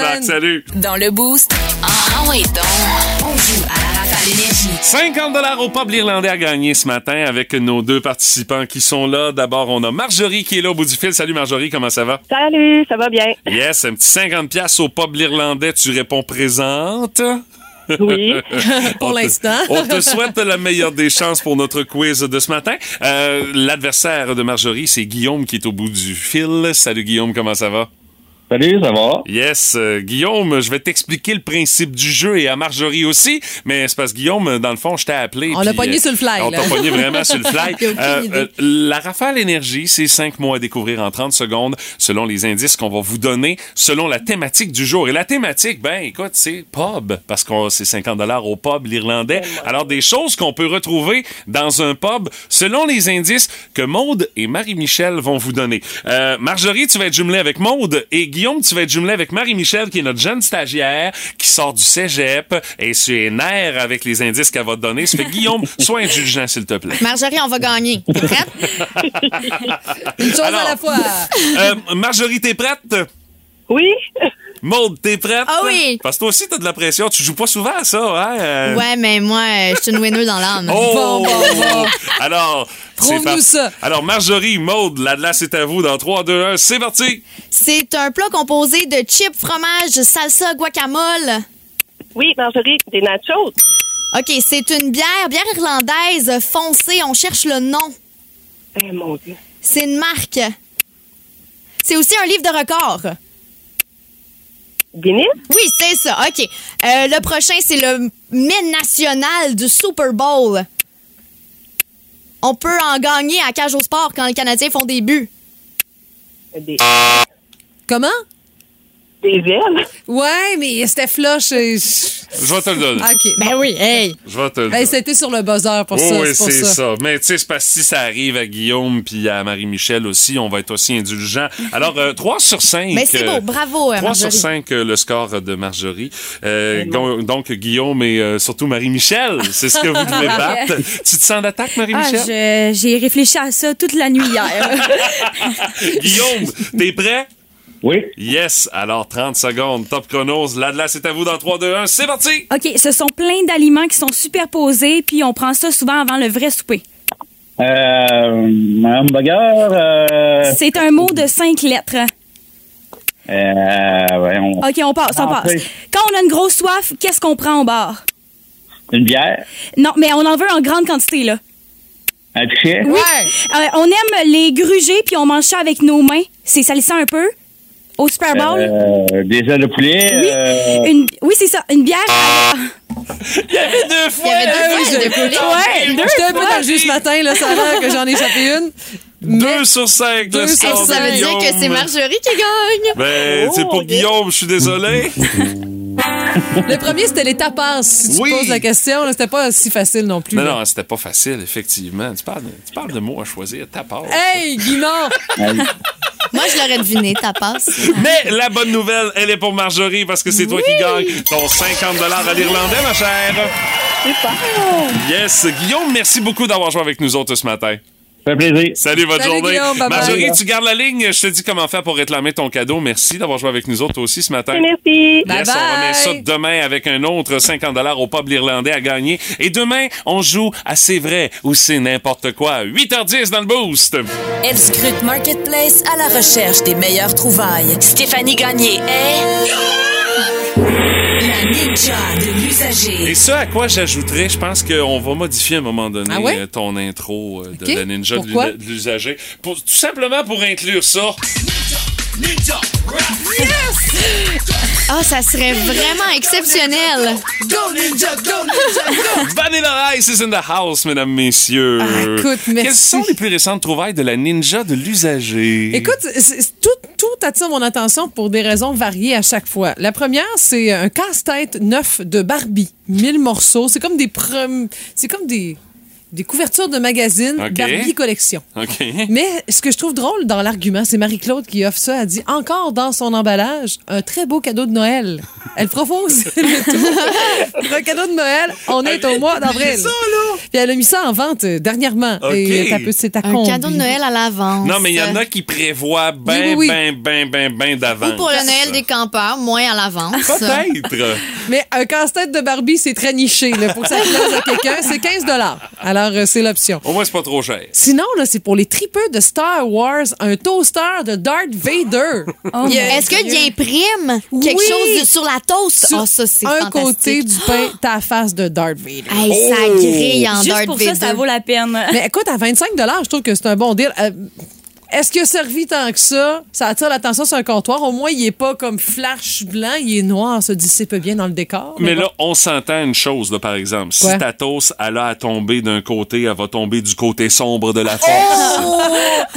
Marc, salut. Dans le boost, ah ouais donc, on joue à la rafale énergie. 50 dollars au pub l'Irlandais à gagner ce matin avec nos deux participants qui sont là. D'abord, on a Marjorie qui est là au bout du fil. Salut Marjorie, comment ça va? Salut, ça va bien? Yes, un petit 50 pièces au pub l'Irlandais. Tu réponds présente. Oui. [laughs] [laughs] Pour l'instant. On te souhaite la meilleure des chances pour notre quiz de ce matin. Euh, L'adversaire de Marjorie, c'est Guillaume qui est au bout du fil. Salut Guillaume, comment ça va? Salut, ça va? Yes, euh, Guillaume, je vais t'expliquer le principe du jeu et à Marjorie aussi, mais c'est parce que Guillaume, dans le fond, je t'ai appelé. On l'a pogné euh, sur le fly, On t'a pogné vraiment sur le fly. [laughs] Aucune idée. la rafale énergie, c'est cinq mots à découvrir en 30 secondes selon les indices qu'on va vous donner, selon la thématique du jour. Et la thématique, ben, écoute, c'est pub, parce que c'est 50 dollars au pub l'irlandais. Alors, des choses qu'on peut retrouver dans un pub selon les indices que Maude et Marie-Michel vont vous donner. Euh, Marjorie, tu vas être jumelée avec Maude et Guillaume, tu vas être jumelé avec Marie-Michel, qui est notre jeune stagiaire, qui sort du cégep et c'est nerfs avec les indices qu'elle va te donner. Ça fait Guillaume, [laughs] sois indulgent, s'il te plaît. Marjorie, on va gagner. T'es prête? [laughs] Une chose Alors, à la fois. Euh, Marjorie, t'es prête? Oui. Maude, t'es prête? Ah oui. Parce que toi aussi, t'as de la pression. Tu joues pas souvent à ça, hein? Euh, Ouais, mais moi, euh, je suis une winner dans l'âme. Oh! Bon, bon, bon. Alors, c'est Prouve-nous par- ça. Alors, Marjorie, Maude, la glace c'est à vous dans 3, 2, 1, c'est parti! C'est un plat composé de chips, fromage, salsa, guacamole. Oui, Marjorie, des nachos. OK, c'est une bière, bière irlandaise foncée. On cherche le nom. Eh, mon Dieu. C'est une marque. C'est aussi un livre de records. Guinness? Oui, c'est ça. OK. Euh, le prochain, c'est le mets national du Super Bowl. On peut en gagner à cage au sport quand les Canadiens font des buts. Des, Comment? Des ailes? Ouais, mais c'était flush. et- Je vais te le donner. OK. Ben oui, hey. Je vais te le Hey, donner. c'était sur le buzzer pour Oh ça. oui, c'est ça. ça. Mais tu sais, c'est parce que si ça arrive à Guillaume puis à Marie-Michel aussi, on va être aussi indulgents. Alors, euh, 3 sur 5. Mais c'est beau, bravo, euh, 3 sur Marjorie. 5, le score de Marjorie. Euh, gon- donc, Guillaume et euh, surtout Marie-Michel, c'est ce que vous devez [laughs] battre. Tu te sens d'attaque, Ah, Marie-Michel? je- j'ai réfléchi à ça toute la nuit hier. [laughs] Guillaume, t'es prêt? Oui. Yes. Alors, 30 secondes. Top chronos. Là, c'est à vous dans 3, 2, 1. C'est parti! OK, ce sont plein d'aliments qui sont superposés, puis on prend ça souvent avant le vrai souper. Euh, un hamburger, euh, C'est un mot de cinq lettres. euh, ouais, on- OK, on passe, on passe. Quand on a une grosse soif, qu'est-ce qu'on prend au bar? une bière, Non, mais on en veut en grande quantité, là. un pichet, Oui. Euh, on aime les gruger, puis on mange ça avec nos mains. C'est salissant un peu. Au Super Bowl? euh, des ailes de poulet, Oui, euh, une, oui c'est ça. Une bière. Il y avait deux fois! Il y avait deux oui, fois, je- des poulets. Ouais, deux J'étais un peu fois. dans le jus ce matin, là, ça a l'air que j'en ai échappé une. 2 sur 5, le Deux score sur de Ça veut dire que c'est. Marjorie qui gagne. Ben, c'est pour Guillaume, je suis désolé. [laughs] Le premier, c'était les tapas. Si tu Oui. poses la question, c'était pas si facile non plus. Non, là. non, c'était pas facile, effectivement. Tu parles, de- tu parles de mots à choisir, ta part. Hey, Guimard! Moi, je l'aurais deviné, ta passe. Mais la bonne nouvelle, elle est pour Marjorie parce que c'est toi qui gagne ton 50 à l'Irlandais, ma chère. Yes. Guillaume, merci beaucoup d'avoir joué avec nous autres ce matin. Ça fait plaisir. Salut, bonne Salut, journée. Bye-bye. Marjorie, tu gardes la ligne. Je te dis comment faire pour réclamer ton cadeau. Merci d'avoir joué avec nous autres aussi ce matin. Merci. Yes, on remet ça demain avec un autre 50 au pub irlandais à gagner. Et demain, on joue à C'est vrai ou c'est n'importe quoi. 8h10 dans le boost. Elle scrute Marketplace à la recherche des meilleures trouvailles. Stéphanie Gagné est... Ninja de l'usager. Et ce à quoi j'ajouterais, je pense qu'on va modifier à un moment donné Ah ouais? euh, ton intro euh, de Ok. la ninja de Pourquoi? l'u- de l'usager. Tout simplement pour inclure ça. Ah, ça serait vraiment exceptionnel. [laughs] Vanilla Ice is in the house, mesdames, messieurs. Ah, écoute, merci. Quelles sont les plus récentes trouvailles de la ninja de l'usager? Écoute, tout, tout attire mon attention pour des raisons variées à chaque fois. La première, c'est un casse-tête neuf de Barbie. 1000 morceaux. C'est comme des prom- c'est comme des, des couvertures de magazines. Barbie collection. Mais ce que je trouve drôle dans l'argument, c'est Marie-Claude qui offre ça. Elle dit encore dans son emballage un très beau cadeau de Noël. Elle propose [laughs] le un cadeau de Noël. On est au mois d'avril. Puis elle a mis ça en vente euh, dernièrement. Ok. Et peu- c'est à Un cadeau de Noël à l'avance. Non, mais il y en a qui prévoient ben, Oui, oui, oui. ben, ben, ben, ben d'avance. Ou pour le Noël des campeurs, moins à l'avance. Peut-être. Mais un casse-tête de Barbie, c'est très niché. Là. Pour que ça plaise à quelqu'un, c'est 15 Alors, Alors, euh, c'est l'option. Au moins, c'est pas trop cher. Sinon, là, c'est pour les tripeux de Star Wars, un toaster de Darth Vader. [laughs] A- Est-ce qu'il imprime quelque Oui. chose de- sur la toast? Sur Ah, ça, c'est un côté du pain, ta face de Darth Vader. Hey, ça grille en Juste Darth pour Vader. ça, ça vaut la peine. Mais écoute, à 25 je trouve que c'est un bon deal. Euh, est-ce qu'il a servi tant que ça? Ça attire l'attention sur un comptoir. Au moins, il est pas comme flash blanc, il est noir. Ça dissipe bien dans le décor. Mais là, on s'entend une chose, là, par exemple. Si Quoi? ta toast, elle a à tomber d'un côté, elle va tomber du côté sombre de la force. Oh!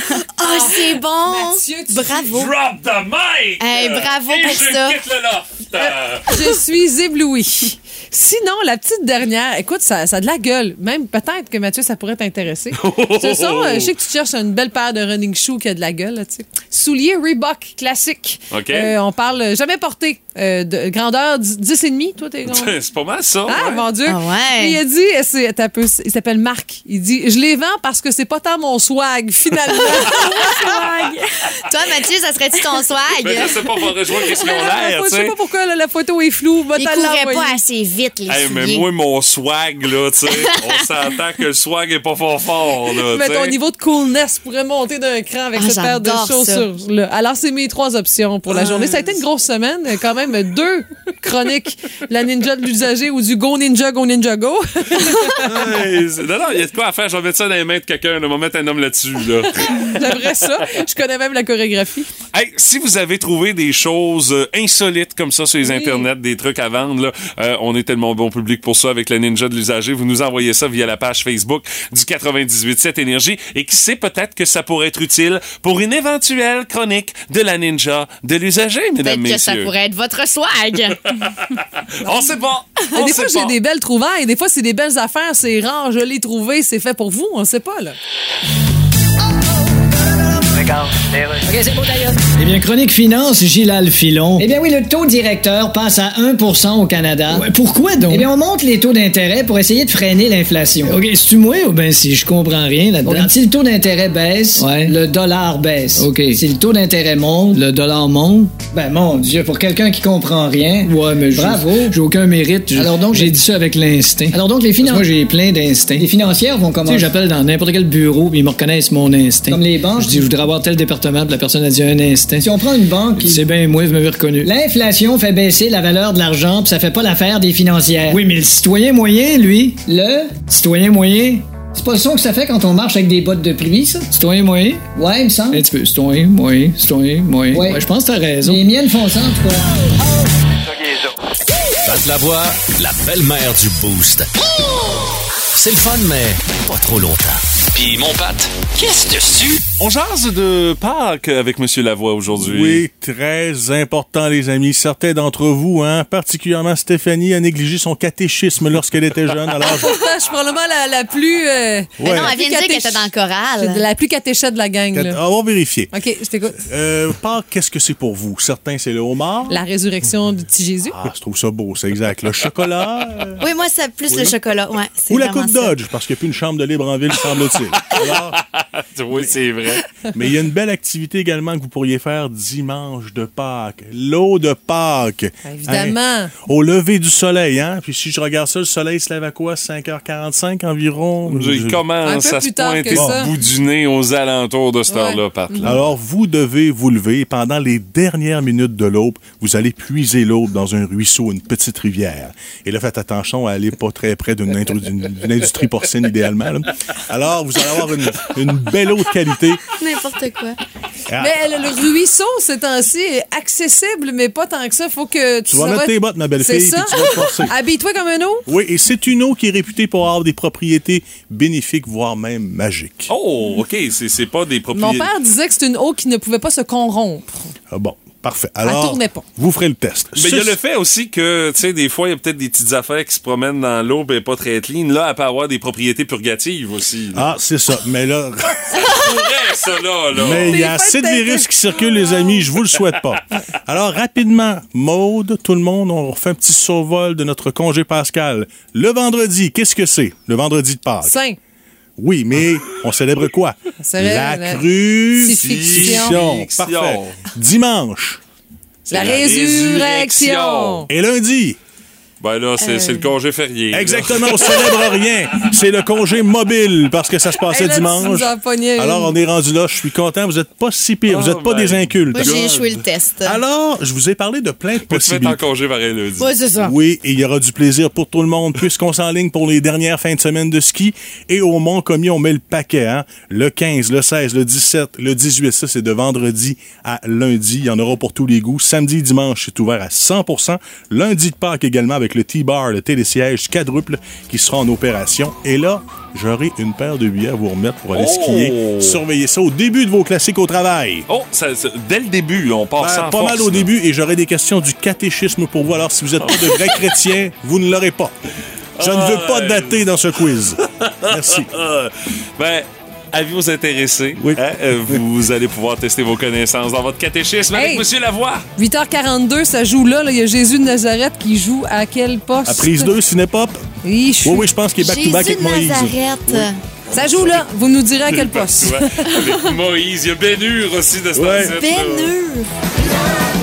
[laughs] Ah, c'est bon! Mathieu, tu- Bravo! Drop the mic! Hey, bravo Et pour je ça. quitte le loft. Euh, Je suis éblouie. Sinon, la petite dernière, écoute, ça, ça a de la gueule. Même peut-être que Mathieu, ça pourrait t'intéresser. [laughs] Ce sont, euh, je sais que tu cherches une belle paire de running shoes qui a de la gueule, là, tu sais. Souliers Reebok classique. OK. Euh, on parle jamais porté. Euh, de grandeur 10 et demi, toi, t'es grand. [laughs] c'est pas mal ça. Ah, ouais. mon Dieu. Ah ouais. Il a dit, c'est, peu, il s'appelle Marc. Il dit, je les vends parce que c'est pas tant mon swag, finalement. [laughs] Toi, Mathieu, ça serait-tu ton swag? Mais je sais pas, qu'est-ce qu'ils ont l'air, je tu sais sais. pas pourquoi là, la photo est floue. Couraient l'envoyer. pas assez vite, les Hey, mais moi, mon swag, là, tu sais, [laughs] on s'entend que le swag est pas fort fort, là, Mais ton niveau de coolness pourrait monter d'un cran avec Ah, cette paire de chaussures. Là. Alors, c'est mes trois options pour la journée. Ça a été une grosse semaine. Quand même, deux chroniques. La ninja de l'usager ou du Go Ninja, Go Ninja Go. Hey, non, non, il y a de quoi à faire. Je vais mettre ça dans les mains de quelqu'un. là. On va mettre un homme là-dessus, là. [laughs] J'aimerais ça. Je connais même la chorégraphie. Hey, si vous avez trouvé des choses euh, insolites comme ça sur les internets, des trucs à vendre, là, euh, on est tellement bon public pour ça avec la Ninja de l'usager. Vous nous envoyez ça via la page Facebook du 98.7 Énergie et qui sait peut-être que ça pourrait être utile pour une éventuelle chronique de la Ninja de l'usager, mesdames, Peut-être que ça messieurs. pourrait être votre swag. [laughs] On sait pas. On des sait fois, j'ai des belles trouvailles. Des fois, c'est des belles affaires. C'est rare. Je l'ai trouvé. C'est fait pour vous. On sait pas, là. Eh bien, Chronique Finance, Gilal Filon. Eh bien oui, le taux directeur passe à 1% au Canada. Ouais, pourquoi donc? Eh bien, on monte les taux d'intérêt pour essayer de freiner l'inflation. OK, c'est-tu moi ou ben si je comprends rien là-dedans? si le taux d'intérêt baisse, le dollar baisse. OK. Si le taux d'intérêt monte, le dollar monte? Ben mon Dieu, pour quelqu'un qui comprend rien. Ouais, mais Bravo. J'ai aucun mérite. Alors donc, j'ai dit ça avec l'instinct. Alors donc, les finances. Moi, j'ai plein d'instincts. Les financières vont comment? Tu sais, j'appelle dans n'importe quel bureau, puis ils me reconnaissent mon instinct. Comme les banques? Je dis, je voudrais avoir tel département, puis la personne a dit un instinct. Si on prend une banque qui... C'est bien, moi, vous m'avez reconnu. L'inflation fait baisser la valeur de l'argent, puis ça fait pas l'affaire des financières. Oui, mais le citoyen moyen, lui... Le? Citoyen moyen... C'est pas le son que ça fait quand on marche avec des bottes de pluie, ça? Citoyen moyen? Ouais, il me semble. Un petit peu. Citoyen moyen, citoyen moyen. Ouais, je pense que t'as raison. Les miennes font ça, en tout cas. Pat Lavoie, la belle-mère du Boost. C'est le fun, mais pas trop longtemps. Puis mon Pat, qu'est-ce dessus? On jase de Pâques avec Monsieur Lavoie aujourd'hui. Oui, très important, les amis. Certains d'entre vous, hein, particulièrement Stéphanie, a négligé son catéchisme lorsqu'elle était jeune. [laughs] Alors, je suis probablement la, la plus. euh, Mais non, elle vient de dire qu'elle était dans le choral. La plus catéchette de la gang. on Là. va vérifier. OK, je t'écoute. Euh, Pâques, qu'est-ce que c'est pour vous? Certains, c'est le homard? La résurrection du petit Jésus. Ah, je trouve ça beau, c'est exact. Le chocolat? Euh, Oui, moi, c'est plus Oui. le chocolat. Ouais, c'est ou la vraiment coupe ça. Dodge, parce qu'il n'y a plus une chambre de libre en ville, semble-t-il. Alors, [laughs] oui, c'est vrai. mais il y a une belle activité également que vous pourriez faire dimanche de Pâques. L'eau de Pâques. Évidemment. Hein, au lever du soleil, hein? Puis si je regarde ça, le soleil se lève à quoi? 5h45 environ? Il commence à se pointer au bout du nez aux alentours de cette heure-là, Pat. là. Alors, vous devez vous lever et pendant les dernières minutes de l'aube, vous allez puiser l'aube dans un ruisseau, une petite rivière. Et là, faites attention à aller pas très près d'une intru- d'une- d'une industrie porcine, idéalement. là. Alors, vous allez avoir une, une belle eau de qualité. N'importe quoi. Ah. Mais le, le ruisseau, ces temps-ci, est accessible, mais pas tant que ça. Faut que tu Tu vas mettre va tes bottes, ma belle C'est fille, ça. puis tu vas te forcer. Habille-toi comme un eau. Oui, et c'est une eau qui est réputée pour avoir des propriétés bénéfiques, voire même magiques. Oh, OK, c'est c'est pas des Mon propriétés. père disait que c'est une eau qui ne pouvait pas se corrompre. Ah bon, parfait. Alors, pas. vous ferez le test. Mais il y a le fait aussi que, tu sais, des fois, il y a peut-être des petites affaires qui se promènent dans l'eau, ben pas très clean. Là, elle peut avoir des propriétés purgatives aussi. là. Ah, c'est ça. Mais là, [laughs] ça, là, là. Mais il y a assez de virus qui circulent, les amis. Je vous le souhaite pas. Alors, rapidement, Maude, tout le monde, on fait un petit survol de notre congé pascal. Le vendredi, qu'est-ce que c'est? Le vendredi de Pâques. Saint. Oui, mais on célèbre quoi? [laughs] célèbre la la crucifixion. crucifixion. Parfait. Dimanche. La résurrection. Et lundi? Ben là, c'est Euh. le congé férié. là. Exactement, on célèbre rien. C'est le congé mobile parce que ça se passait Hey, là, tu dimanche. Alors, on est rendu là. Je suis content. Vous n'êtes pas si pire. Vous Oh n'êtes pas my des incultes. Moi, j'ai échoué le test. Alors, je vous ai parlé de plein de Mais tu possibilités. en congé pareil lundi. Ouais, c'est ça. Oui, et il y aura du plaisir pour tout le monde puisqu'on s'enligne pour les dernières fins de semaine de ski. Et au Mont-Commis, on met le paquet. Hein? Le 15, le 16, le 17, le 18, ça c'est de vendredi à lundi. Il y en aura pour tous les goûts. Samedi, dimanche, c'est ouvert à 100% Lundi de Pâques également avec le T-Bar, le télésiège quadruple qui sera en opération. Et là, j'aurai une paire de billets à vous remettre pour aller Oh! skier. Surveillez ça au début de vos classiques au travail. Oh, ça- ça- dès le début, on part Ben, sans pas force, mal au là. début et j'aurai des questions du catéchisme pour vous. Alors, si vous n'êtes pas de vrai chrétien, vous ne l'aurez pas. Je ne veux pas dater dans ce quiz. Merci. [laughs] ben, avis aux intéressés, hein, euh, vous allez pouvoir tester vos connaissances dans votre catéchisme avec! Monsieur Lavoie. 8h42, ça joue là. là. Il y a Jésus de Nazareth qui joue à quel poste? À prise 2, Cinépop? Oui, je- Oui, oui, je pense qu'il est back-to-back Jésus avec de Moïse. Nazareth. Ça joue là. Vous nous direz à quel [laughs] poste. Avec Moïse, il y a Ben Hur aussi de ce Ouais. Ben Hur.